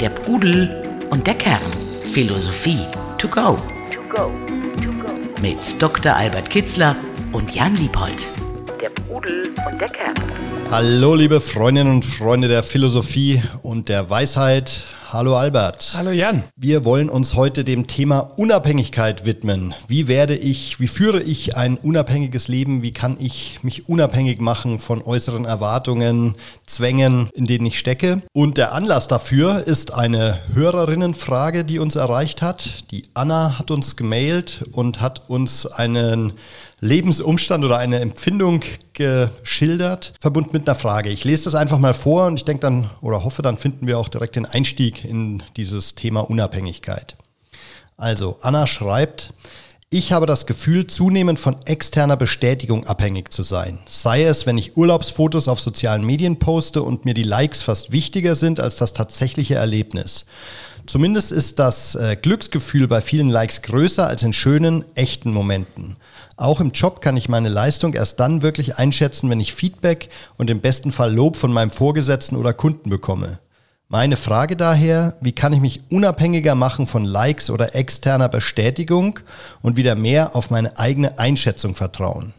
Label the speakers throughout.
Speaker 1: Der Pudel und der Kern. Philosophie to go. To go. To go. Mit Dr. Albert Kitzler und Jan Liebold. Der Pudel
Speaker 2: und der Kern. Hallo, liebe Freundinnen und Freunde der Philosophie und der Weisheit. Hallo Albert.
Speaker 3: Hallo Jan.
Speaker 2: Wir wollen uns heute dem Thema Unabhängigkeit widmen. Wie werde ich, wie führe ich ein unabhängiges Leben? Wie kann ich mich unabhängig machen von äußeren Erwartungen, Zwängen, in denen ich stecke? Und der Anlass dafür ist eine Hörerinnenfrage, die uns erreicht hat. Die Anna hat uns gemailt und hat uns einen Lebensumstand oder eine Empfindung geschildert, verbunden mit einer Frage. Ich lese das einfach mal vor und ich denke dann oder hoffe, dann finden wir auch direkt den Einstieg in dieses Thema Unabhängigkeit. Also, Anna schreibt, ich habe das Gefühl, zunehmend von externer Bestätigung abhängig zu sein. Sei es, wenn ich Urlaubsfotos auf sozialen Medien poste und mir die Likes fast wichtiger sind als das tatsächliche Erlebnis. Zumindest ist das äh, Glücksgefühl bei vielen Likes größer als in schönen, echten Momenten. Auch im Job kann ich meine Leistung erst dann wirklich einschätzen, wenn ich Feedback und im besten Fall Lob von meinem Vorgesetzten oder Kunden bekomme. Meine Frage daher, wie kann ich mich unabhängiger machen von Likes oder externer Bestätigung und wieder mehr auf meine eigene Einschätzung vertrauen?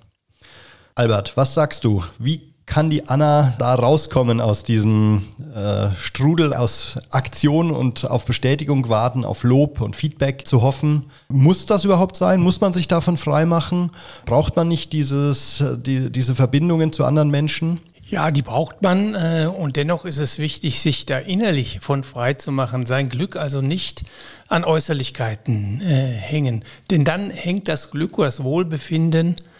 Speaker 2: Albert, was sagst du? Wie kann die Anna da rauskommen aus diesem äh, Strudel aus Aktion und auf Bestätigung warten, auf Lob und Feedback zu hoffen? Muss das überhaupt sein? Muss man sich davon freimachen? Braucht man nicht dieses, die, diese Verbindungen zu anderen Menschen?
Speaker 3: Ja, die braucht man äh, und dennoch ist es wichtig, sich da innerlich von frei zu machen, sein Glück also nicht an Äußerlichkeiten äh, hängen. Denn dann hängt das Glück oder das Wohlbefinden äh,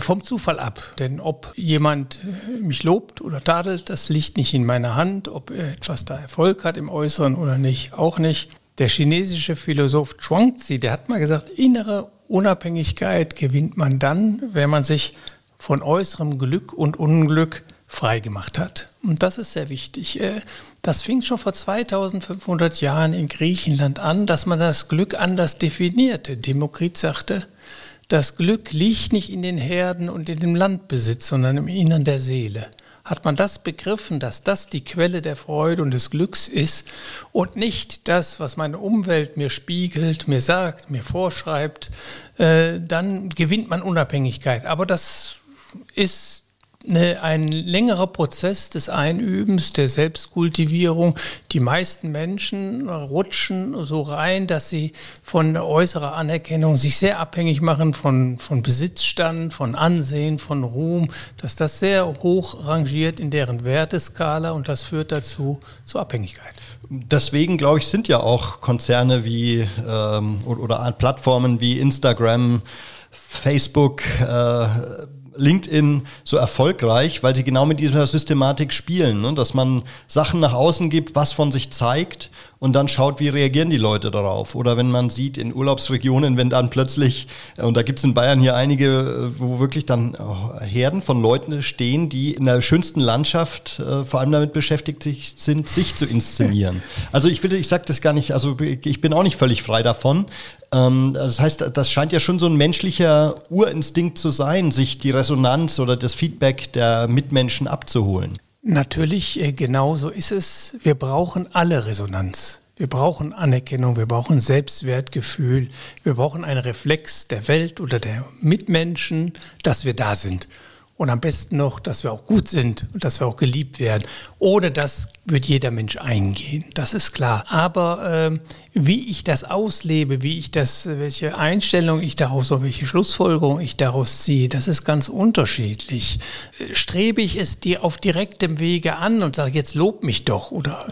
Speaker 3: vom Zufall ab. Denn ob jemand äh, mich lobt oder tadelt, das liegt nicht in meiner Hand. Ob etwas da Erfolg hat im Äußeren oder nicht, auch nicht. Der chinesische Philosoph Zhuangzi, der hat mal gesagt, innere Unabhängigkeit gewinnt man dann, wenn man sich von äußerem Glück und Unglück frei gemacht hat. Und das ist sehr wichtig. Äh, das fing schon vor 2500 Jahren in Griechenland an, dass man das Glück anders definierte. Demokrit sagte, das Glück liegt nicht in den Herden und in dem Landbesitz, sondern im Innern der Seele. Hat man das begriffen, dass das die Quelle der Freude und des Glücks ist und nicht das, was meine Umwelt mir spiegelt, mir sagt, mir vorschreibt, äh, dann gewinnt man Unabhängigkeit. Aber das ist eine, ein längerer Prozess des Einübens, der Selbstkultivierung. Die meisten Menschen rutschen so rein, dass sie von äußerer Anerkennung sich sehr abhängig machen von, von Besitzstand, von Ansehen, von Ruhm, dass das sehr hoch rangiert in deren Werteskala und das führt dazu zur Abhängigkeit.
Speaker 2: Deswegen, glaube ich, sind ja auch Konzerne wie ähm, oder, oder Plattformen wie Instagram, Facebook, äh, LinkedIn so erfolgreich, weil sie genau mit dieser Systematik spielen, ne? dass man Sachen nach außen gibt, was von sich zeigt und dann schaut, wie reagieren die Leute darauf. Oder wenn man sieht in Urlaubsregionen, wenn dann plötzlich, äh, und da gibt es in Bayern hier einige, äh, wo wirklich dann äh, Herden von Leuten stehen, die in der schönsten Landschaft äh, vor allem damit beschäftigt sind, sich zu inszenieren. Also ich will, ich sage das gar nicht, also ich bin auch nicht völlig frei davon. Ähm, das heißt, das scheint ja schon so ein menschlicher Urinstinkt zu sein, sich die Resonanz oder das Feedback der Mitmenschen abzuholen.
Speaker 3: Natürlich, äh, genau so ist es. Wir brauchen alle Resonanz. Wir brauchen Anerkennung, wir brauchen Selbstwertgefühl, wir brauchen einen Reflex der Welt oder der Mitmenschen, dass wir da sind. Und am besten noch, dass wir auch gut sind und dass wir auch geliebt werden. Ohne das wird jeder Mensch eingehen, das ist klar. Aber äh, wie ich das auslebe, wie ich das, welche Einstellung ich daraus, oder welche Schlussfolgerung ich daraus ziehe, das ist ganz unterschiedlich. Strebe ich es dir auf direktem Wege an und sage, jetzt lob mich doch oder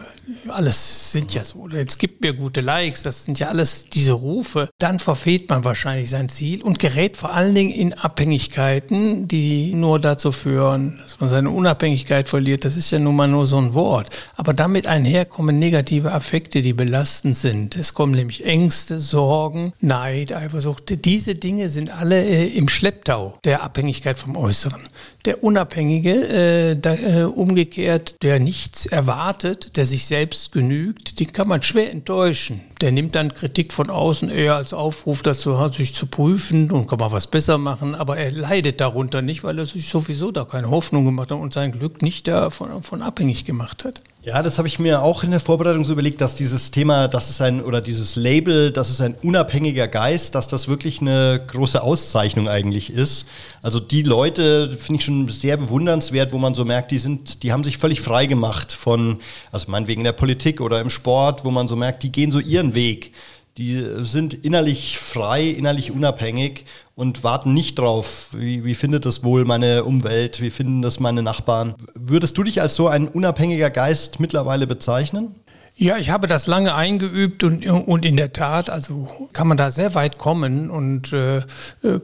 Speaker 3: alles sind ja so, jetzt gibt mir gute Likes, das sind ja alles diese Rufe, dann verfehlt man wahrscheinlich sein Ziel und gerät vor allen Dingen in Abhängigkeiten, die nur dazu führen, dass man seine Unabhängigkeit verliert. Das ist ja nun mal nur so ein Wort. Aber damit einherkommen negative Affekte, die belastend sind. Es kommen nämlich Ängste, Sorgen, Neid, Eifersucht. Diese Dinge sind alle äh, im Schlepptau der Abhängigkeit vom Äußeren. Der Unabhängige, äh, da, äh, umgekehrt, der nichts erwartet, der sich selbst genügt, den kann man schwer enttäuschen. Der nimmt dann Kritik von außen eher als Aufruf dazu, sich zu prüfen und kann mal was besser machen, aber er leidet darunter nicht, weil er sich sowieso da keine Hoffnung gemacht hat und sein Glück nicht davon, davon abhängig gemacht hat.
Speaker 2: Ja, das habe ich mir auch in der Vorbereitung so überlegt, dass dieses Thema, das ist ein, oder dieses Label, das ist ein unabhängiger Geist, dass das wirklich eine große Auszeichnung eigentlich ist. Also die Leute finde ich schon sehr bewundernswert, wo man so merkt, die sind, die haben sich völlig frei gemacht von, also meinetwegen in der Politik oder im Sport, wo man so merkt, die gehen so ihren Weg die sind innerlich frei, innerlich unabhängig und warten nicht drauf, wie, wie findet das wohl meine Umwelt, wie finden das meine Nachbarn. Würdest du dich als so ein unabhängiger Geist mittlerweile bezeichnen?
Speaker 3: Ja, ich habe das lange eingeübt und, und in der Tat, also kann man da sehr weit kommen und äh,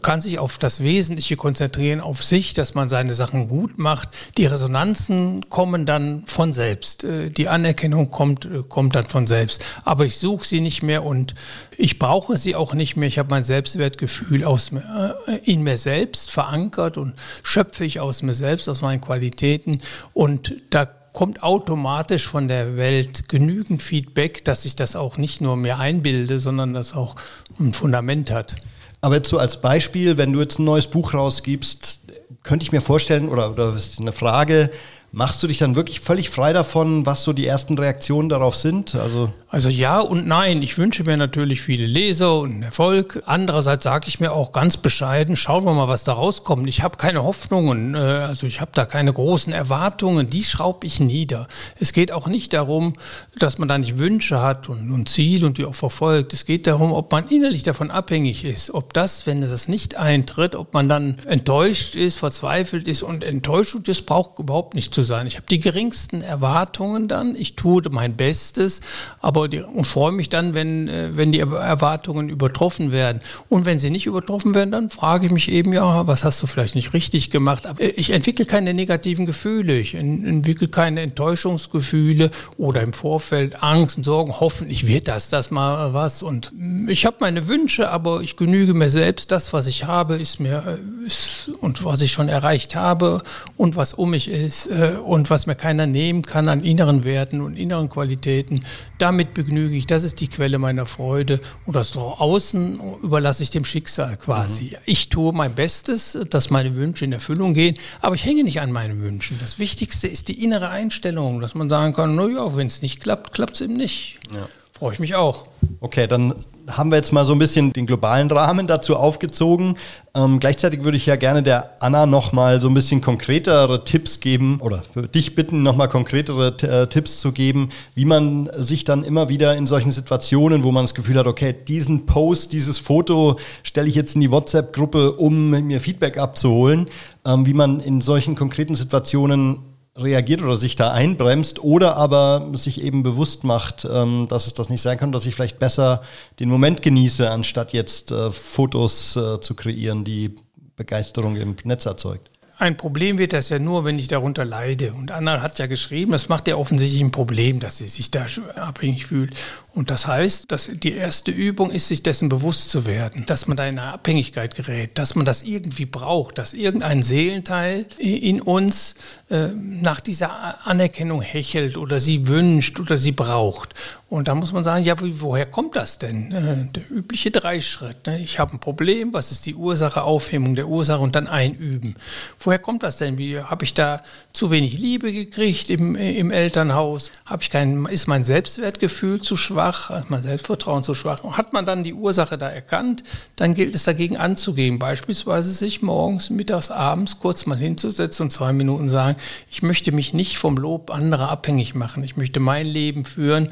Speaker 3: kann sich auf das Wesentliche konzentrieren, auf sich, dass man seine Sachen gut macht. Die Resonanzen kommen dann von selbst. Äh, die Anerkennung kommt, äh, kommt dann von selbst. Aber ich suche sie nicht mehr und ich brauche sie auch nicht mehr. Ich habe mein Selbstwertgefühl aus, äh, in mir selbst verankert und schöpfe ich aus mir selbst, aus meinen Qualitäten. Und da kommt automatisch von der Welt genügend Feedback, dass ich das auch nicht nur mir einbilde, sondern das auch ein Fundament hat.
Speaker 2: Aber jetzt so als Beispiel, wenn du jetzt ein neues Buch rausgibst, könnte ich mir vorstellen, oder, oder ist eine Frage, Machst du dich dann wirklich völlig frei davon, was so die ersten Reaktionen darauf sind?
Speaker 3: Also, also ja und nein. Ich wünsche mir natürlich viele Leser und Erfolg. Andererseits sage ich mir auch ganz bescheiden, schauen wir mal, was da rauskommt. Ich habe keine Hoffnungen, äh, also ich habe da keine großen Erwartungen. Die schraube ich nieder. Es geht auch nicht darum, dass man da nicht Wünsche hat und, und Ziel und die auch verfolgt. Es geht darum, ob man innerlich davon abhängig ist. Ob das, wenn es nicht eintritt, ob man dann enttäuscht ist, verzweifelt ist und enttäuscht das braucht überhaupt nicht zu sein. Ich habe die geringsten Erwartungen dann. Ich tue mein Bestes, aber die, und freue mich dann, wenn, äh, wenn die Erwartungen übertroffen werden. Und wenn sie nicht übertroffen werden, dann frage ich mich eben, ja, was hast du vielleicht nicht richtig gemacht? Aber ich entwickle keine negativen Gefühle. Ich entwickle keine Enttäuschungsgefühle oder im Vorfeld Angst und Sorgen. Hoffentlich wird das, das mal was. Und ich habe meine Wünsche, aber ich genüge mir selbst. Das, was ich habe, ist mir, äh, ist, und was ich schon erreicht habe und was um mich ist, äh, und was mir keiner nehmen kann an inneren Werten und inneren Qualitäten, damit begnüge ich. Das ist die Quelle meiner Freude. Und das Außen überlasse ich dem Schicksal quasi. Mhm. Ich tue mein Bestes, dass meine Wünsche in Erfüllung gehen, aber ich hänge nicht an meinen Wünschen. Das Wichtigste ist die innere Einstellung, dass man sagen kann, naja, wenn es nicht klappt, klappt es eben nicht. Ja. Freue ich mich auch.
Speaker 2: Okay, dann haben wir jetzt mal so ein bisschen den globalen Rahmen dazu aufgezogen. Ähm, gleichzeitig würde ich ja gerne der Anna noch mal so ein bisschen konkretere Tipps geben oder dich bitten, noch mal konkretere äh, Tipps zu geben, wie man sich dann immer wieder in solchen Situationen, wo man das Gefühl hat, okay, diesen Post, dieses Foto stelle ich jetzt in die WhatsApp-Gruppe, um mir Feedback abzuholen, ähm, wie man in solchen konkreten Situationen reagiert oder sich da einbremst oder aber sich eben bewusst macht, ähm, dass es das nicht sein kann, dass ich vielleicht besser den Moment genieße, anstatt jetzt äh, Fotos äh, zu kreieren, die Begeisterung im Netz erzeugt.
Speaker 3: Ein Problem wird das ja nur, wenn ich darunter leide. Und Anna hat ja geschrieben, das macht ja offensichtlich ein Problem, dass sie sich da abhängig fühlt. Und das heißt, dass die erste Übung ist, sich dessen bewusst zu werden, dass man da in eine Abhängigkeit gerät, dass man das irgendwie braucht, dass irgendein Seelenteil in uns äh, nach dieser Anerkennung hechelt oder sie wünscht oder sie braucht. Und da muss man sagen, ja, woher kommt das denn? Äh, der übliche Dreischritt. Ne? Ich habe ein Problem, was ist die Ursache, Aufhebung der Ursache und dann einüben. Woher kommt das denn? Wie habe ich da zu wenig Liebe gekriegt im, im Elternhaus? Habe ich kein, ist mein Selbstwertgefühl zu schwach? Schwach, mein Selbstvertrauen zu schwach. Und hat man dann die Ursache da erkannt, dann gilt es dagegen anzugehen. Beispielsweise sich morgens, mittags, abends kurz mal hinzusetzen und zwei Minuten sagen, ich möchte mich nicht vom Lob anderer abhängig machen. Ich möchte mein Leben führen,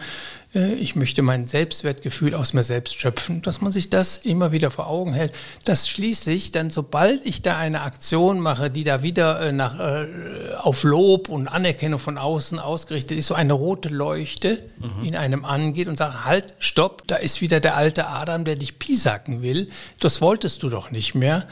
Speaker 3: ich möchte mein Selbstwertgefühl aus mir selbst schöpfen, dass man sich das immer wieder vor Augen hält, dass schließlich dann, sobald ich da eine Aktion mache, die da wieder äh, nach, äh, auf Lob und Anerkennung von außen ausgerichtet ist, so eine rote Leuchte mhm. in einem angeht und sagt, halt, stopp, da ist wieder der alte Adam, der dich piesacken will, das wolltest du doch nicht mehr,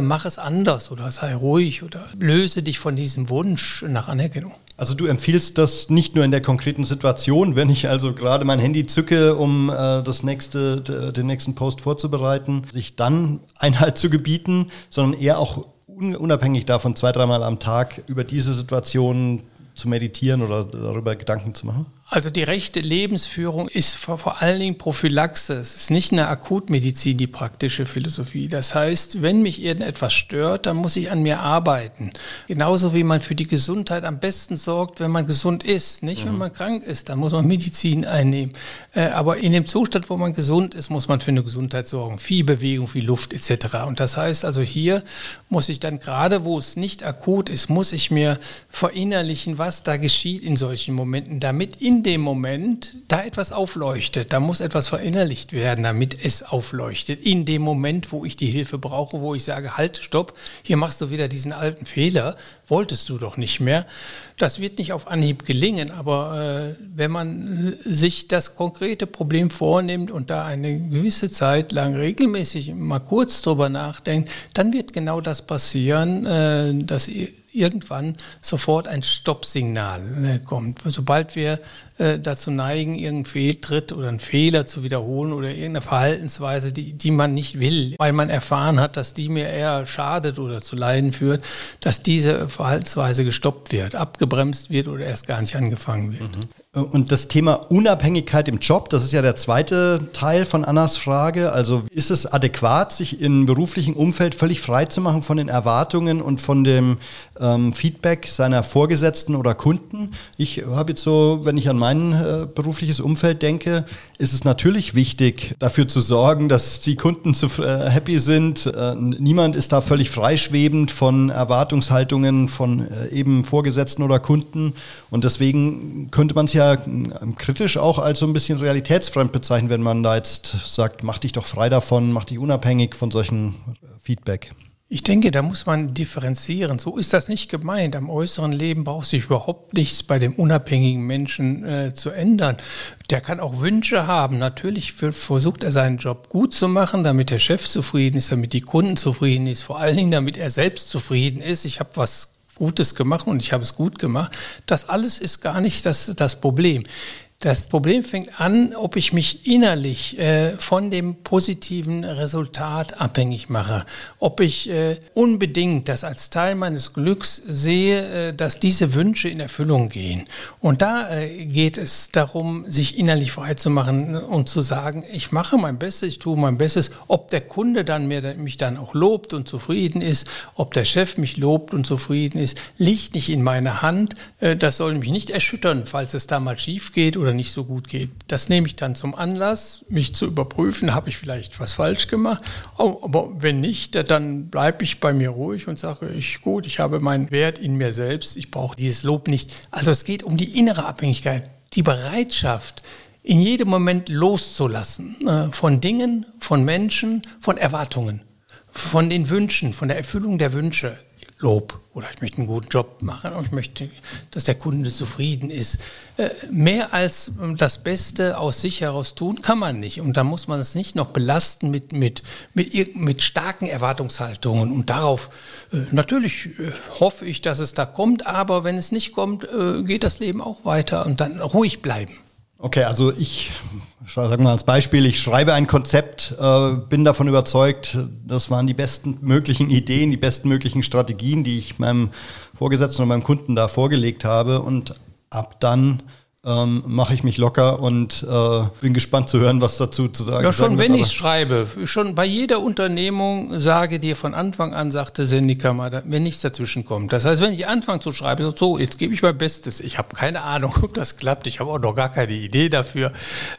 Speaker 3: mach es anders oder sei ruhig oder löse dich von diesem Wunsch nach Anerkennung.
Speaker 2: Also du empfiehlst das nicht nur in der konkreten Situation, wenn ich also gerade mein Handy zücke, um äh, das nächste, den nächsten Post vorzubereiten, sich dann Einhalt zu gebieten, sondern eher auch unabhängig davon zwei, dreimal am Tag über diese Situation zu meditieren oder darüber Gedanken zu machen?
Speaker 3: Also die rechte Lebensführung ist vor, vor allen Dingen Prophylaxe. Es ist nicht eine Akutmedizin, die praktische Philosophie. Das heißt, wenn mich irgendetwas stört, dann muss ich an mir arbeiten. Genauso wie man für die Gesundheit am besten sorgt, wenn man gesund ist. Nicht, mhm. wenn man krank ist, dann muss man Medizin einnehmen. Äh, aber in dem Zustand, wo man gesund ist, muss man für eine Gesundheit sorgen. Viel Bewegung, viel Luft etc. Und das heißt also, hier muss ich dann gerade, wo es nicht akut ist, muss ich mir verinnerlichen, was da geschieht in solchen Momenten, damit in dem Moment da etwas aufleuchtet. Da muss etwas verinnerlicht werden, damit es aufleuchtet. In dem Moment, wo ich die Hilfe brauche, wo ich sage, halt, stopp, hier machst du wieder diesen alten Fehler, wolltest du doch nicht mehr. Das wird nicht auf Anhieb gelingen, aber äh, wenn man sich das konkrete Problem vornimmt und da eine gewisse Zeit lang regelmäßig mal kurz drüber nachdenkt, dann wird genau das passieren, äh, dass ihr irgendwann sofort ein Stoppsignal äh, kommt. Sobald wir äh, dazu neigen, irgendeinen Fehltritt oder einen Fehler zu wiederholen oder irgendeine Verhaltensweise, die, die man nicht will, weil man erfahren hat, dass die mir eher schadet oder zu Leiden führt, dass diese Verhaltensweise gestoppt wird, abgebremst wird oder erst gar nicht angefangen wird. Mhm.
Speaker 2: Und das Thema Unabhängigkeit im Job, das ist ja der zweite Teil von Annas Frage. Also ist es adäquat, sich im beruflichen Umfeld völlig frei zu machen von den Erwartungen und von dem ähm, Feedback seiner Vorgesetzten oder Kunden? Ich habe jetzt so, wenn ich an mein äh, berufliches Umfeld denke, ist es natürlich wichtig, dafür zu sorgen, dass die Kunden zu, äh, happy sind. Äh, niemand ist da völlig freischwebend von Erwartungshaltungen von äh, eben Vorgesetzten oder Kunden. Und deswegen könnte man es ja ähm, kritisch auch als so ein bisschen realitätsfremd bezeichnen, wenn man da jetzt sagt, mach dich doch frei davon, mach dich unabhängig von solchen Feedback.
Speaker 3: Ich denke, da muss man differenzieren. So ist das nicht gemeint. Am äußeren Leben braucht sich überhaupt nichts bei dem unabhängigen Menschen äh, zu ändern. Der kann auch Wünsche haben. Natürlich versucht er seinen Job gut zu machen, damit der Chef zufrieden ist, damit die Kunden zufrieden ist, vor allen Dingen, damit er selbst zufrieden ist. Ich habe was Gutes gemacht und ich habe es gut gemacht. Das alles ist gar nicht das, das Problem. Das Problem fängt an, ob ich mich innerlich äh, von dem positiven Resultat abhängig mache. Ob ich äh, unbedingt das als Teil meines Glücks sehe, äh, dass diese Wünsche in Erfüllung gehen. Und da äh, geht es darum, sich innerlich frei zu machen und zu sagen, ich mache mein Bestes, ich tue mein Bestes. Ob der Kunde dann mir, mich dann auch lobt und zufrieden ist, ob der Chef mich lobt und zufrieden ist, liegt nicht in meiner Hand. Äh, das soll mich nicht erschüttern, falls es da mal schief geht oder nicht so gut geht. Das nehme ich dann zum Anlass, mich zu überprüfen, habe ich vielleicht was falsch gemacht. Oh, aber wenn nicht, dann bleibe ich bei mir ruhig und sage, ich gut, ich habe meinen Wert in mir selbst, ich brauche dieses Lob nicht. Also es geht um die innere Abhängigkeit, die Bereitschaft, in jedem Moment loszulassen äh, von Dingen, von Menschen, von Erwartungen, von den Wünschen, von der Erfüllung der Wünsche. Lob oder ich möchte einen guten Job machen und ich möchte, dass der Kunde zufrieden ist. Äh, mehr als das Beste aus sich heraus tun kann man nicht. Und da muss man es nicht noch belasten mit, mit, mit, mit starken Erwartungshaltungen. Und darauf, äh, natürlich äh, hoffe ich, dass es da kommt, aber wenn es nicht kommt, geht das Leben auch weiter und dann ruhig bleiben.
Speaker 2: Okay, also ich sage mal als Beispiel, ich schreibe ein Konzept, äh, bin davon überzeugt, das waren die besten möglichen Ideen, die besten möglichen Strategien, die ich meinem Vorgesetzten und meinem Kunden da vorgelegt habe. Und ab dann ähm, mache ich mich locker und äh, bin gespannt zu hören, was dazu zu sagen
Speaker 3: ist. Ja, schon wenn ich schreibe, schon bei jeder Unternehmung sage dir von Anfang an, sagte Sendika wenn nichts dazwischen kommt. Das heißt, wenn ich anfange zu schreiben, so, jetzt gebe ich mein Bestes. Ich habe keine Ahnung, ob das klappt. Ich habe auch noch gar keine Idee dafür,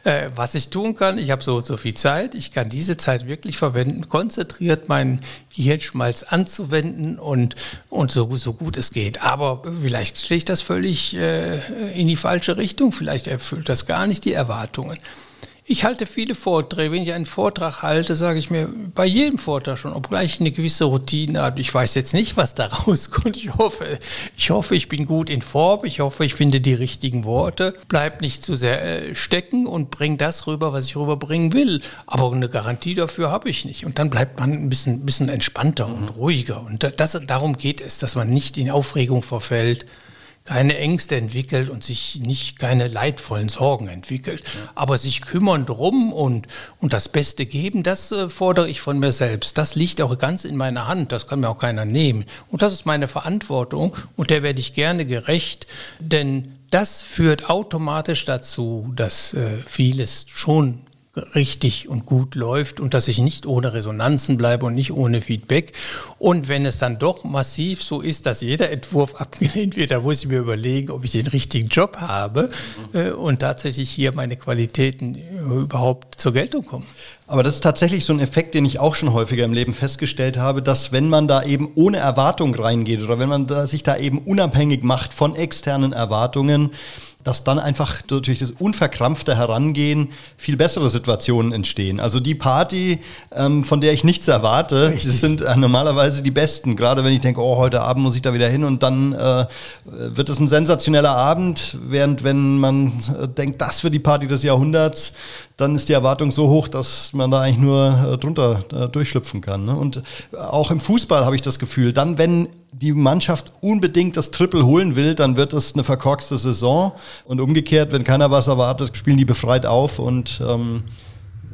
Speaker 3: äh, was ich tun kann. Ich habe so so viel Zeit. Ich kann diese Zeit wirklich verwenden, konzentriert meinen Gehirnschmalz anzuwenden und, und so, so gut es geht. Aber vielleicht schlägt das völlig äh, in die falsche Richtung. Vielleicht erfüllt das gar nicht die Erwartungen. Ich halte viele Vorträge. Wenn ich einen Vortrag halte, sage ich mir bei jedem Vortrag schon, obgleich ich eine gewisse Routine habe. Ich weiß jetzt nicht, was da rauskommt. Ich hoffe, ich hoffe, ich bin gut in Form. Ich hoffe, ich finde die richtigen Worte. Bleib nicht zu sehr äh, stecken und bring das rüber, was ich rüberbringen will. Aber eine Garantie dafür habe ich nicht. Und dann bleibt man ein bisschen, bisschen entspannter und ruhiger. Und das, darum geht es, dass man nicht in Aufregung verfällt keine Ängste entwickelt und sich nicht keine leidvollen Sorgen entwickelt. Ja. Aber sich kümmern drum und, und das Beste geben, das äh, fordere ich von mir selbst. Das liegt auch ganz in meiner Hand. Das kann mir auch keiner nehmen. Und das ist meine Verantwortung und der werde ich gerne gerecht, denn das führt automatisch dazu, dass äh, vieles schon richtig und gut läuft und dass ich nicht ohne Resonanzen bleibe und nicht ohne Feedback. Und wenn es dann doch massiv so ist, dass jeder Entwurf abgelehnt wird, dann muss ich mir überlegen, ob ich den richtigen Job habe äh, und tatsächlich hier meine Qualitäten äh, überhaupt zur Geltung kommen.
Speaker 2: Aber das ist tatsächlich so ein Effekt, den ich auch schon häufiger im Leben festgestellt habe, dass wenn man da eben ohne Erwartung reingeht oder wenn man da sich da eben unabhängig macht von externen Erwartungen, dass dann einfach durch das unverkrampfte Herangehen viel bessere Situationen entstehen. Also die Party, ähm, von der ich nichts erwarte, sind äh, normalerweise die besten. Gerade wenn ich denke, oh, heute Abend muss ich da wieder hin und dann äh, wird es ein sensationeller Abend, während wenn man äh, denkt, das wird die Party des Jahrhunderts, dann ist die Erwartung so hoch, dass man da eigentlich nur äh, drunter äh, durchschlüpfen kann. Ne? Und auch im Fußball habe ich das Gefühl, dann, wenn die Mannschaft unbedingt das Triple holen will, dann wird es eine verkorkste Saison. Und umgekehrt, wenn keiner was erwartet, spielen die befreit auf und ähm,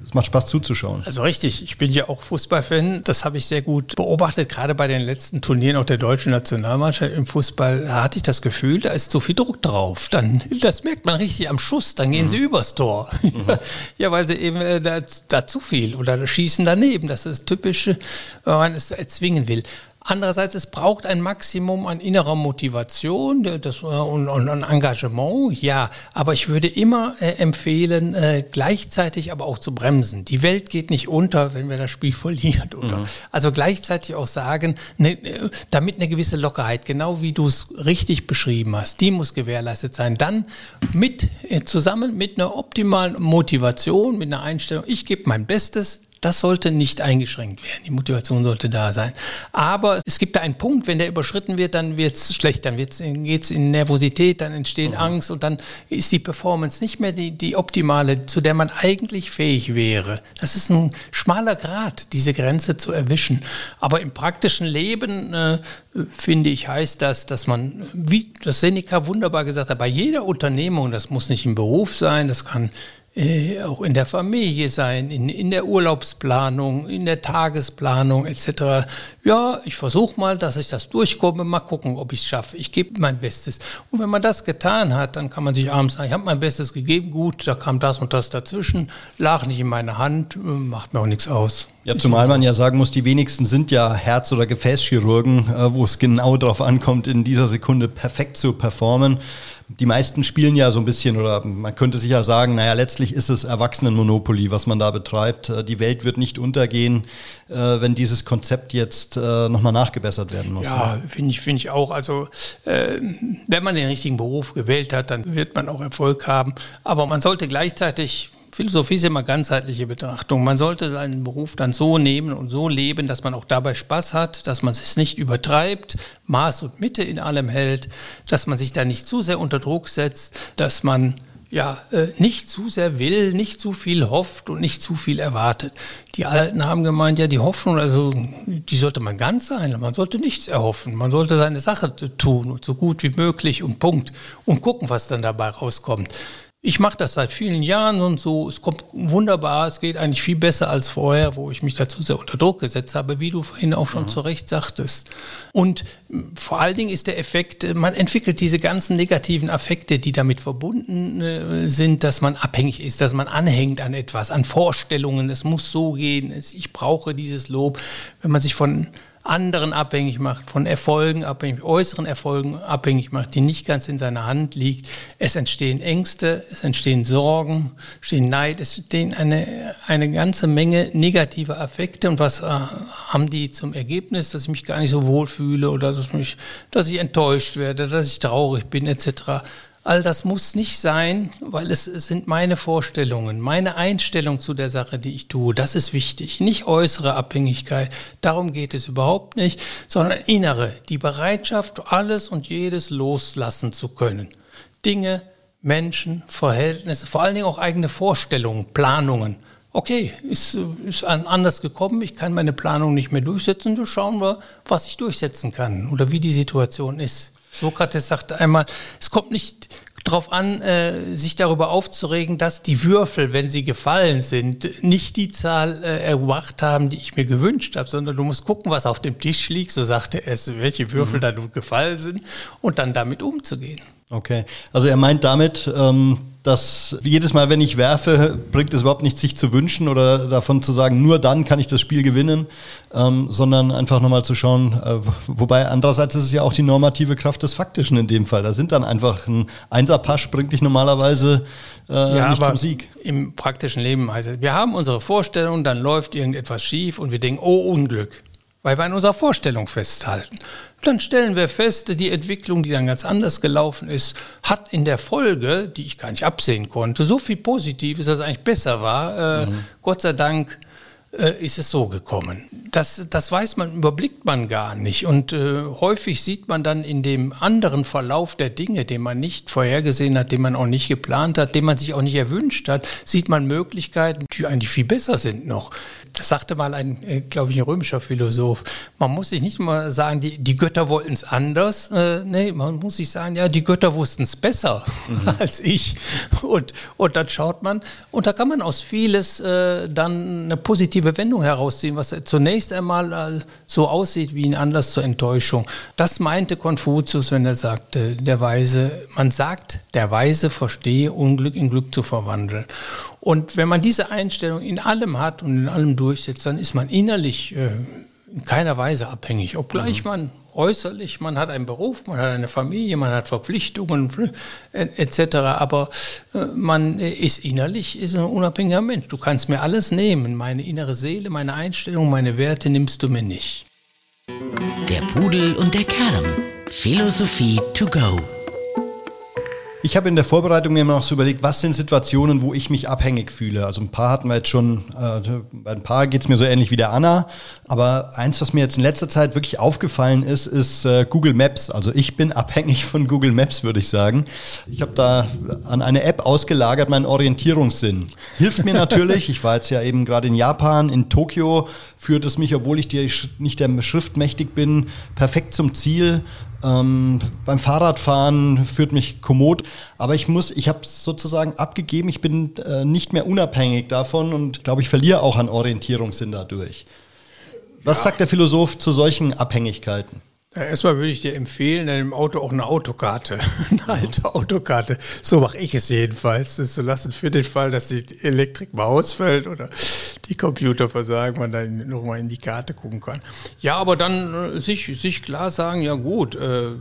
Speaker 2: es macht Spaß zuzuschauen.
Speaker 3: Also richtig, ich bin ja auch Fußballfan. Das habe ich sehr gut beobachtet, gerade bei den letzten Turnieren auch der deutschen Nationalmannschaft im Fußball. Da hatte ich das Gefühl, da ist so viel Druck drauf. Dann, das merkt man richtig am Schuss, dann gehen mhm. sie übers Tor. Mhm. ja, weil sie eben äh, da, da, zu viel oder schießen daneben. Das ist typisch, wenn man es erzwingen will. Andererseits, es braucht ein Maximum an innerer Motivation das, äh, und, und, und, Engagement, ja. Aber ich würde immer äh, empfehlen, äh, gleichzeitig aber auch zu bremsen. Die Welt geht nicht unter, wenn wir das Spiel verlieren. Oder? Mhm. Also gleichzeitig auch sagen, ne, damit eine gewisse Lockerheit, genau wie du es richtig beschrieben hast, die muss gewährleistet sein. Dann mit, äh, zusammen mit einer optimalen Motivation, mit einer Einstellung, ich gebe mein Bestes, das sollte nicht eingeschränkt werden. Die Motivation sollte da sein. Aber es gibt da einen Punkt, wenn der überschritten wird, dann wird es schlecht, dann geht es in Nervosität, dann entsteht mhm. Angst und dann ist die Performance nicht mehr die, die optimale, zu der man eigentlich fähig wäre. Das ist ein schmaler Grad, diese Grenze zu erwischen. Aber im praktischen Leben, äh, finde ich, heißt das, dass man, wie das Seneca wunderbar gesagt hat, bei jeder Unternehmung, das muss nicht im Beruf sein, das kann äh, auch in der Familie sein, in, in der Urlaubsplanung, in der Tagesplanung etc. Ja, ich versuche mal, dass ich das durchkomme, mal gucken, ob ich es schaffe. Ich gebe mein Bestes. Und wenn man das getan hat, dann kann man sich abends sagen, ich habe mein Bestes gegeben, gut, da kam das und das dazwischen, lag nicht in meiner Hand, macht mir auch nichts aus.
Speaker 2: Ja, zumal man ja sagen muss, die wenigsten sind ja Herz- oder Gefäßchirurgen, äh, wo es genau darauf ankommt, in dieser Sekunde perfekt zu performen die meisten spielen ja so ein bisschen, oder man könnte sich ja sagen, naja, letztlich ist es Erwachsenenmonopoly, was man da betreibt. Äh, die Welt wird nicht untergehen, äh, wenn dieses Konzept jetzt äh, nochmal nachgebessert werden muss.
Speaker 3: Ja, finde ich, finde ich auch. Also, wenn man den richtigen Beruf gewählt hat, dann wird man auch Erfolg haben. Aber man sollte gleichzeitig Philosophie ist immer ganzheitliche Betrachtung. Man sollte seinen Beruf dann so nehmen und so leben, dass man auch dabei Spaß hat, dass man es nicht übertreibt, Maß und Mitte in allem hält, dass man sich da nicht zu sehr unter Druck setzt, dass man ja, äh, nicht zu sehr will, nicht zu viel hofft und nicht zu viel erwartet. Die Alten haben gemeint, ja, die Hoffnung, also die sollte man ganz sein. Man sollte nichts erhoffen. Man sollte seine Sache tun und so gut wie möglich und Punkt. Und gucken, was dann dabei rauskommt. Ich mache das seit vielen Jahren und so. Es kommt wunderbar. Es geht eigentlich viel besser als vorher, wo ich mich dazu sehr unter Druck gesetzt habe, wie du vorhin auch schon mhm. zu Recht sagtest. Und vor allen Dingen ist der Effekt, man entwickelt diese ganzen negativen Affekte, die damit verbunden äh, sind, dass man abhängig ist, dass man anhängt an etwas, an Vorstellungen. Es muss so gehen. Ich brauche dieses Lob. Wenn man sich von anderen abhängig macht, von Erfolgen abhängig, äußeren Erfolgen abhängig macht, die nicht ganz in seiner Hand liegt. Es entstehen Ängste, es entstehen Sorgen, entstehen Neid, es entstehen eine, eine ganze Menge negativer Affekte. Und was äh, haben die zum Ergebnis, dass ich mich gar nicht so wohl fühle oder dass, mich, dass ich enttäuscht werde, dass ich traurig bin etc. All das muss nicht sein, weil es, es, sind meine Vorstellungen, meine Einstellung zu der Sache, die ich tue. Das ist wichtig. Nicht äußere Abhängigkeit. Darum geht es überhaupt nicht, sondern innere. Die Bereitschaft, alles und jedes loslassen zu können. Dinge, Menschen, Verhältnisse, vor allen Dingen auch eigene Vorstellungen, Planungen. Okay, ist, ist anders gekommen, ich kann meine Planung nicht mehr durchsetzen, so schauen wir, was ich durchsetzen kann oder wie die Situation ist. Sokrates sagte einmal, es kommt nicht darauf an, äh, sich darüber aufzuregen, dass die Würfel, wenn sie gefallen sind, nicht die Zahl äh, erbracht haben, die ich mir gewünscht habe, sondern du musst gucken, was auf dem Tisch liegt, so sagte es, welche Würfel mhm. da gefallen sind und dann damit umzugehen.
Speaker 2: Okay, also er meint damit, ähm, dass jedes Mal, wenn ich werfe, bringt es überhaupt nichts, sich zu wünschen oder davon zu sagen, nur dann kann ich das Spiel gewinnen, ähm, sondern einfach nochmal zu schauen, äh, wobei andererseits ist es ja auch die normative Kraft des Faktischen in dem Fall. Da sind dann einfach ein Einserpasch bringt dich normalerweise äh, ja, nicht zum Sieg.
Speaker 3: Im praktischen Leben heißt es, wir haben unsere Vorstellung, dann läuft irgendetwas schief und wir denken, oh Unglück weil wir an unserer Vorstellung festhalten. Dann stellen wir fest, die Entwicklung, die dann ganz anders gelaufen ist, hat in der Folge, die ich gar nicht absehen konnte, so viel Positives, dass es eigentlich besser war. Äh, mhm. Gott sei Dank ist es so gekommen. Das, das weiß man, überblickt man gar nicht. Und äh, häufig sieht man dann in dem anderen Verlauf der Dinge, den man nicht vorhergesehen hat, den man auch nicht geplant hat, den man sich auch nicht erwünscht hat, sieht man Möglichkeiten, die eigentlich viel besser sind noch das sagte mal ein, äh, glaube ich, ein römischer Philosoph. Man muss sich nicht mal sagen, die, die Götter wollten es anders. Äh, nee, man muss sich sagen, ja, die Götter wussten es besser mhm. als ich. Und, und dann schaut man, und da kann man aus vieles äh, dann eine positive Wendung herausziehen, was zunächst einmal äh, so aussieht wie ein Anlass zur Enttäuschung. Das meinte Konfuzius, wenn er sagte, der Weise, man sagt, der Weise verstehe, Unglück in Glück zu verwandeln. Und wenn man diese Einstellung in allem hat und in allem durchsetzt, dann ist man innerlich äh, in keiner Weise abhängig. Obgleich mhm. man äußerlich, man hat einen Beruf, man hat eine Familie, man hat Verpflichtungen äh, etc. Aber äh, man ist innerlich ist ein unabhängiger Mensch. Du kannst mir alles nehmen. Meine innere Seele, meine Einstellung, meine Werte nimmst du mir nicht.
Speaker 1: Der Pudel und der Kern. Philosophie to go.
Speaker 2: Ich habe in der Vorbereitung mir immer noch so überlegt, was sind Situationen, wo ich mich abhängig fühle. Also ein paar hatten wir jetzt schon, äh, bei ein paar geht es mir so ähnlich wie der Anna. Aber eins, was mir jetzt in letzter Zeit wirklich aufgefallen ist, ist äh, Google Maps. Also ich bin abhängig von Google Maps, würde ich sagen. Ich habe da an eine App ausgelagert meinen Orientierungssinn. Hilft mir natürlich. Ich war jetzt ja eben gerade in Japan, in Tokio, führt es mich, obwohl ich die, nicht der Schrift mächtig bin, perfekt zum Ziel. Ähm, beim Fahrradfahren führt mich kommod, aber ich muss, ich habe sozusagen abgegeben, ich bin äh, nicht mehr unabhängig davon und glaube, ich verliere auch an Orientierungssinn dadurch. Was ja. sagt der Philosoph zu solchen Abhängigkeiten?
Speaker 3: Ja, erstmal würde ich dir empfehlen, in dem Auto auch eine Autokarte, eine alte Autokarte. So mache ich es jedenfalls, das zu lassen für den Fall, dass die Elektrik mal ausfällt oder die Computer versagen, man dann nochmal in die Karte gucken kann. Ja, aber dann äh, sich, sich klar sagen, ja gut, äh,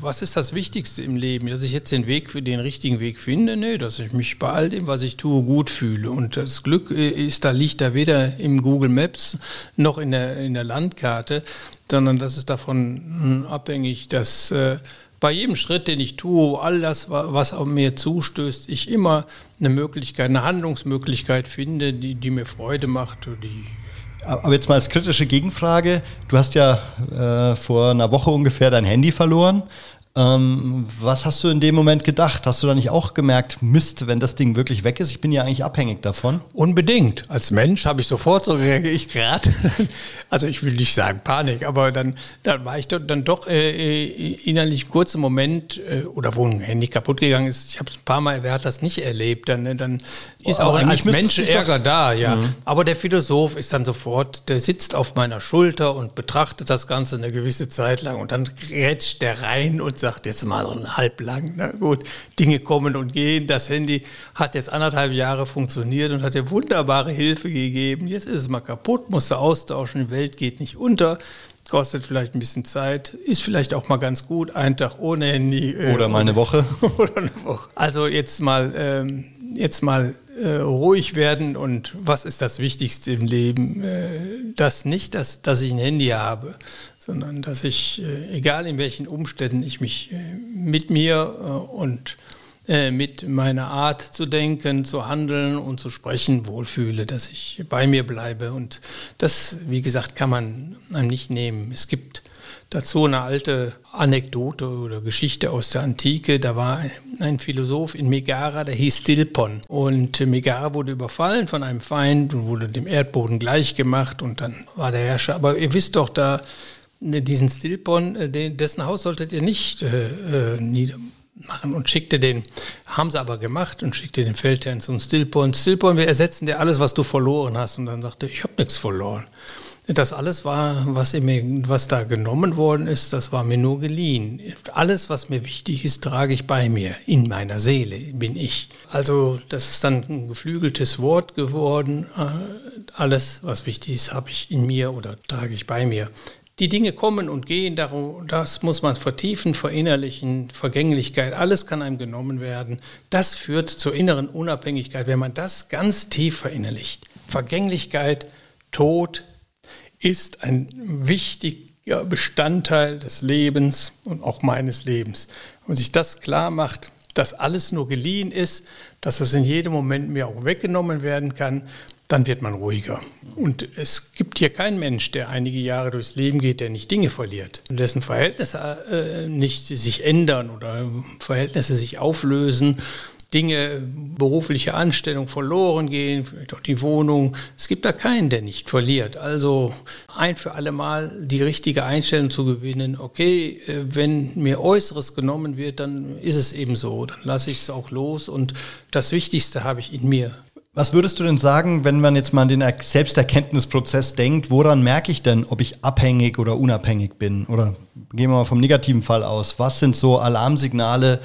Speaker 3: was ist das Wichtigste im Leben? Dass ich jetzt den Weg für den richtigen Weg finde? Nee, dass ich mich bei all dem, was ich tue, gut fühle. Und das Glück äh, ist da, liegt da weder im Google Maps noch in der, in der Landkarte sondern das ist davon hm, abhängig, dass äh, bei jedem Schritt, den ich tue, all das, was auf mir zustößt, ich immer eine Möglichkeit, eine Handlungsmöglichkeit finde, die, die mir Freude macht. Die
Speaker 2: aber jetzt mal als kritische Gegenfrage. Du hast ja äh, vor einer Woche ungefähr dein Handy verloren. Ähm, was hast du in dem Moment gedacht? Hast du da nicht auch gemerkt, Mist, wenn das Ding wirklich weg ist? Ich bin ja eigentlich abhängig davon.
Speaker 3: Unbedingt. Als Mensch habe ich sofort so reagiert, ich gerade. Also ich will nicht sagen Panik, aber dann, dann war ich dann doch äh, äh, innerlich einen kurzen Moment, äh, oder wo ein Handy kaputt gegangen ist, ich habe es ein paar Mal, wer hat das nicht erlebt, dann, ne, dann ist aber auch als Mensch Ärger da, ja. Mhm. Aber der Philosoph ist dann sofort, der sitzt auf meiner Schulter und betrachtet das Ganze eine gewisse Zeit lang und dann grätscht der rein und sagt, sagt jetzt mal halb lang, na gut, Dinge kommen und gehen. Das Handy hat jetzt anderthalb Jahre funktioniert und hat dir wunderbare Hilfe gegeben. Jetzt ist es mal kaputt, musst du austauschen, die Welt geht nicht unter. Kostet vielleicht ein bisschen Zeit, ist vielleicht auch mal ganz gut, einen Tag ohne Handy.
Speaker 2: Äh, oder mal eine Woche.
Speaker 3: oder eine Woche. Also jetzt mal, ähm, jetzt mal äh, ruhig werden und was ist das Wichtigste im Leben? Äh, das nicht, dass, dass ich ein Handy habe, sondern dass ich, äh, egal in welchen Umständen ich mich äh, mit mir äh, und mit meiner Art zu denken, zu handeln und zu sprechen wohlfühle, dass ich bei mir bleibe. Und das, wie gesagt, kann man einem nicht nehmen. Es gibt dazu eine alte Anekdote oder Geschichte aus der Antike. Da war ein Philosoph in Megara, der hieß Stilpon. Und Megara wurde überfallen von einem Feind und wurde dem Erdboden gleichgemacht und dann war der Herrscher. Aber ihr wisst doch, da diesen Stillborn, äh, dessen Haus solltet ihr nicht äh, äh niedermachen und schickte den, haben sie aber gemacht und schickte den Feldherrn zum Stillborn. Stillborn, wir ersetzen dir alles, was du verloren hast. Und dann sagte, ich habe nichts verloren. Das alles war, was, mir, was da genommen worden ist, das war mir nur geliehen. Alles, was mir wichtig ist, trage ich bei mir. In meiner Seele bin ich. Also das ist dann ein geflügeltes Wort geworden. Äh, alles, was wichtig ist, habe ich in mir oder trage ich bei mir. Die Dinge kommen und gehen, das muss man vertiefen, verinnerlichen, Vergänglichkeit, alles kann einem genommen werden. Das führt zur inneren Unabhängigkeit, wenn man das ganz tief verinnerlicht. Vergänglichkeit, Tod, ist ein wichtiger Bestandteil des Lebens und auch meines Lebens. Wenn man sich das klar macht, dass alles nur geliehen ist, dass es in jedem Moment mir auch weggenommen werden kann, dann wird man ruhiger. Und es gibt hier keinen Mensch, der einige Jahre durchs Leben geht, der nicht Dinge verliert, dessen Verhältnisse äh, nicht sich ändern oder Verhältnisse sich auflösen Dinge, berufliche Anstellung verloren gehen, vielleicht auch die Wohnung. Es gibt da keinen, der nicht verliert. Also ein für alle Mal die richtige Einstellung zu gewinnen. Okay, äh, wenn mir Äußeres genommen wird, dann ist es eben so. Dann lasse ich es auch los und das Wichtigste habe ich in mir.
Speaker 2: Was würdest du denn sagen, wenn man jetzt mal an den Selbsterkenntnisprozess denkt, woran merke ich denn, ob ich abhängig oder unabhängig bin? Oder gehen wir mal vom negativen Fall aus. Was sind so Alarmsignale,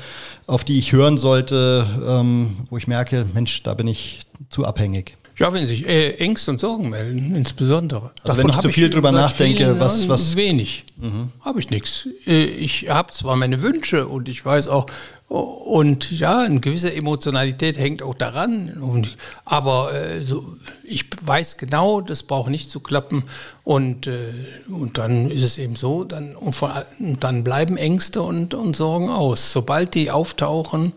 Speaker 2: auf die ich hören sollte, ähm, wo ich merke, Mensch, da bin ich zu abhängig?
Speaker 3: Ja, wenn sich äh, Ängste und Sorgen melden, insbesondere.
Speaker 2: Also Davon wenn ich zu viel drüber nachdenke, was, was...
Speaker 3: Wenig. Mhm. Habe ich nichts. Äh, ich habe zwar meine Wünsche und ich weiß auch, und ja, eine gewisse Emotionalität hängt auch daran. Und, aber äh, so, ich weiß genau, das braucht nicht zu klappen. Und, äh, und dann ist es eben so, dann, und, vor, und dann bleiben Ängste und, und Sorgen aus. Sobald die auftauchen,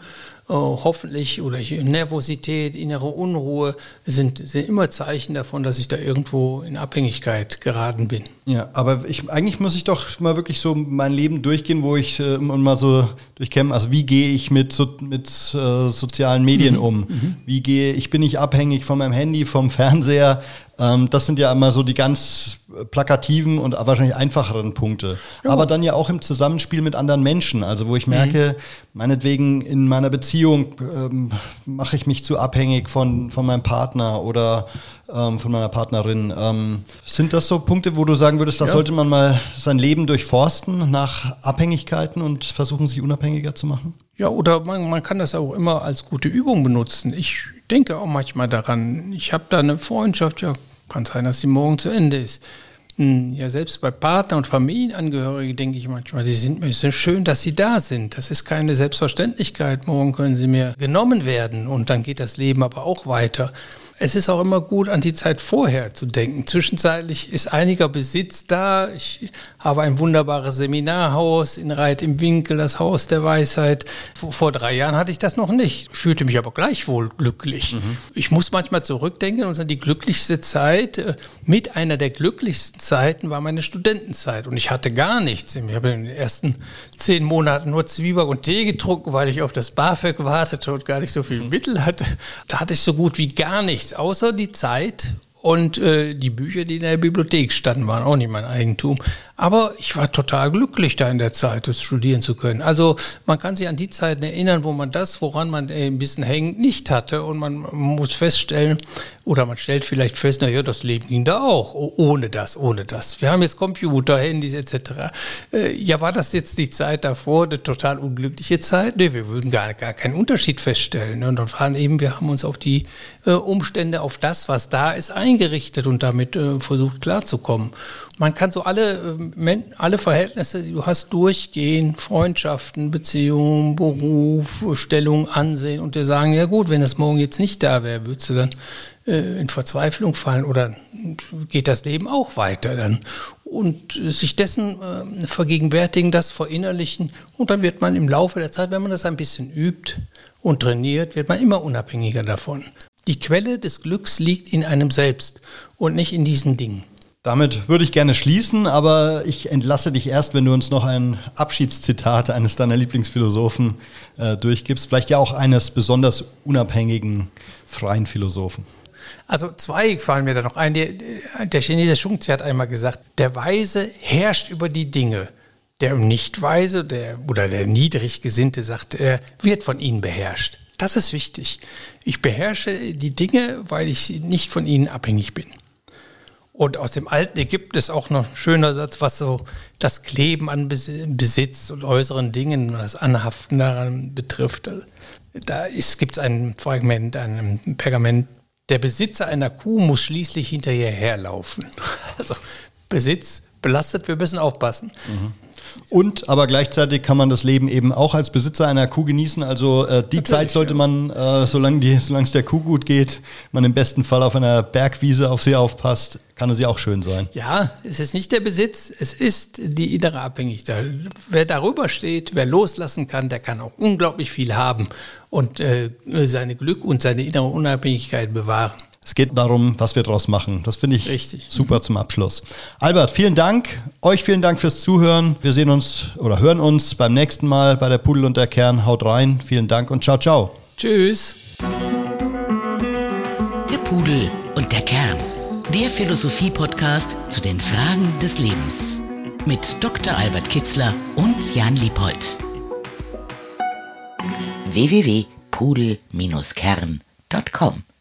Speaker 3: hoffentlich oder Nervosität, innere Unruhe sind, sind immer Zeichen davon, dass ich da irgendwo in Abhängigkeit geraten bin.
Speaker 2: Ja, aber ich, eigentlich muss ich doch mal wirklich so mein Leben durchgehen, wo ich äh, mal so durchkämme, also wie gehe ich mit, so, mit äh, sozialen Medien mhm. um? Mhm. Wie gehe ich, bin ich abhängig von meinem Handy, vom Fernseher? Ähm, das sind ja immer so die ganz plakativen und wahrscheinlich einfacheren Punkte. Ja. Aber dann ja auch im Zusammenspiel mit anderen Menschen. Also wo ich merke, mhm. meinetwegen in meiner Beziehung ähm, mache ich mich zu abhängig von, von meinem Partner oder ähm, von meiner Partnerin. Ähm, sind das so Punkte, wo du sagen würdest, da ja. sollte man mal sein Leben durchforsten nach Abhängigkeiten und versuchen, sich unabhängiger zu machen?
Speaker 3: Ja, oder man, man kann das auch immer als gute Übung benutzen. Ich denke auch manchmal daran. Ich habe da eine Freundschaft, ja, kann sein, dass sie morgen zu Ende ist. Hm, ja, selbst bei Partner- und Familienangehörigen denke ich manchmal, die sind mir so schön, dass sie da sind. Das ist keine Selbstverständlichkeit. Morgen können sie mir genommen werden und dann geht das Leben aber auch weiter. Es ist auch immer gut, an die Zeit vorher zu denken. Zwischenzeitlich ist einiger Besitz da. Ich habe ein wunderbares Seminarhaus in Reit im Winkel, das Haus der Weisheit. Vor, vor drei Jahren hatte ich das noch nicht, ich fühlte mich aber gleichwohl glücklich. Mhm. Ich muss manchmal zurückdenken und sagen, die glücklichste Zeit, äh, mit einer der glücklichsten Zeiten war meine Studentenzeit. Und ich hatte gar nichts. Ich habe in den ersten zehn Monaten nur Zwieback und Tee getrunken, weil ich auf das BAföG wartete und gar nicht so viel Mittel hatte. Da hatte ich so gut wie gar nichts nichts, außer die Zeit und äh, die Bücher, die in der Bibliothek standen, waren auch nicht mein Eigentum. Aber ich war total glücklich, da in der Zeit das studieren zu können. Also man kann sich an die Zeiten erinnern, wo man das, woran man äh, ein bisschen hängt, nicht hatte. Und man muss feststellen, oder man stellt vielleicht fest, na ja, das Leben ging da auch, ohne das, ohne das. Wir haben jetzt Computer, Handys etc. Äh, ja, war das jetzt die Zeit davor, eine total unglückliche Zeit? Nee, wir würden gar, gar keinen Unterschied feststellen. Und dann waren eben, wir haben uns auf die äh, Umstände, auf das, was da ist, eingerichtet und damit versucht klarzukommen. Man kann so alle, ähm, alle Verhältnisse, die du hast, durchgehen, Freundschaften, Beziehungen, Beruf, Stellung, Ansehen und dir sagen, ja gut, wenn es morgen jetzt nicht da wäre, würdest du dann äh, in Verzweiflung fallen oder geht das Leben auch weiter dann? Und sich dessen äh, vergegenwärtigen, das verinnerlichen und dann wird man im Laufe der Zeit, wenn man das ein bisschen übt und trainiert, wird man immer unabhängiger davon. Die Quelle des Glücks liegt in einem selbst und nicht in diesen Dingen.
Speaker 2: Damit würde ich gerne schließen, aber ich entlasse dich erst, wenn du uns noch ein Abschiedszitat eines deiner Lieblingsphilosophen äh, durchgibst. Vielleicht ja auch eines besonders unabhängigen, freien Philosophen.
Speaker 3: Also zwei fallen mir da noch ein. Der, der chinesische Schungzi hat einmal gesagt, der Weise herrscht über die Dinge. Der Nichtweise der, oder der Niedriggesinnte sagt, er wird von ihnen beherrscht. Das ist wichtig. Ich beherrsche die Dinge, weil ich nicht von ihnen abhängig bin. Und aus dem alten Ägypten ist auch noch ein schöner Satz, was so das Kleben an Besitz und äußeren Dingen, das Anhaften daran betrifft. Da gibt es ein Fragment, ein Pergament. Der Besitzer einer Kuh muss schließlich hinterher herlaufen. Also Besitz belastet, wir müssen aufpassen. Mhm.
Speaker 2: Und aber gleichzeitig kann man das Leben eben auch als Besitzer einer Kuh genießen. Also äh, die Natürlich, Zeit sollte man, äh, solange, es der Kuh gut geht, man im besten Fall auf einer Bergwiese auf sie aufpasst, kann sie auch schön sein.
Speaker 3: Ja, es ist nicht der Besitz, es ist die innere Abhängigkeit. Wer darüber steht, wer loslassen kann, der kann auch unglaublich viel haben und äh, seine Glück und seine innere Unabhängigkeit bewahren.
Speaker 2: Es geht darum, was wir daraus machen. Das finde ich Richtig. super zum Abschluss. Albert, vielen Dank. Euch vielen Dank fürs Zuhören. Wir sehen uns oder hören uns beim nächsten Mal bei der Pudel und der Kern. Haut rein. Vielen Dank und ciao, ciao.
Speaker 3: Tschüss.
Speaker 1: Der Pudel und der Kern. Der Philosophie-Podcast zu den Fragen des Lebens. Mit Dr. Albert Kitzler und Jan Liebold. www.pudel-kern.com